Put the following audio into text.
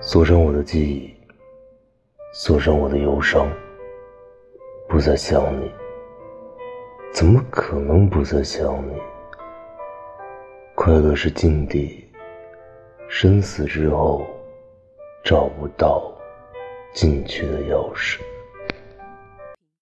锁上我的记忆锁上我的忧伤不再想你。怎么可能不再想你？快乐是禁地生死之后找不到进去的钥匙。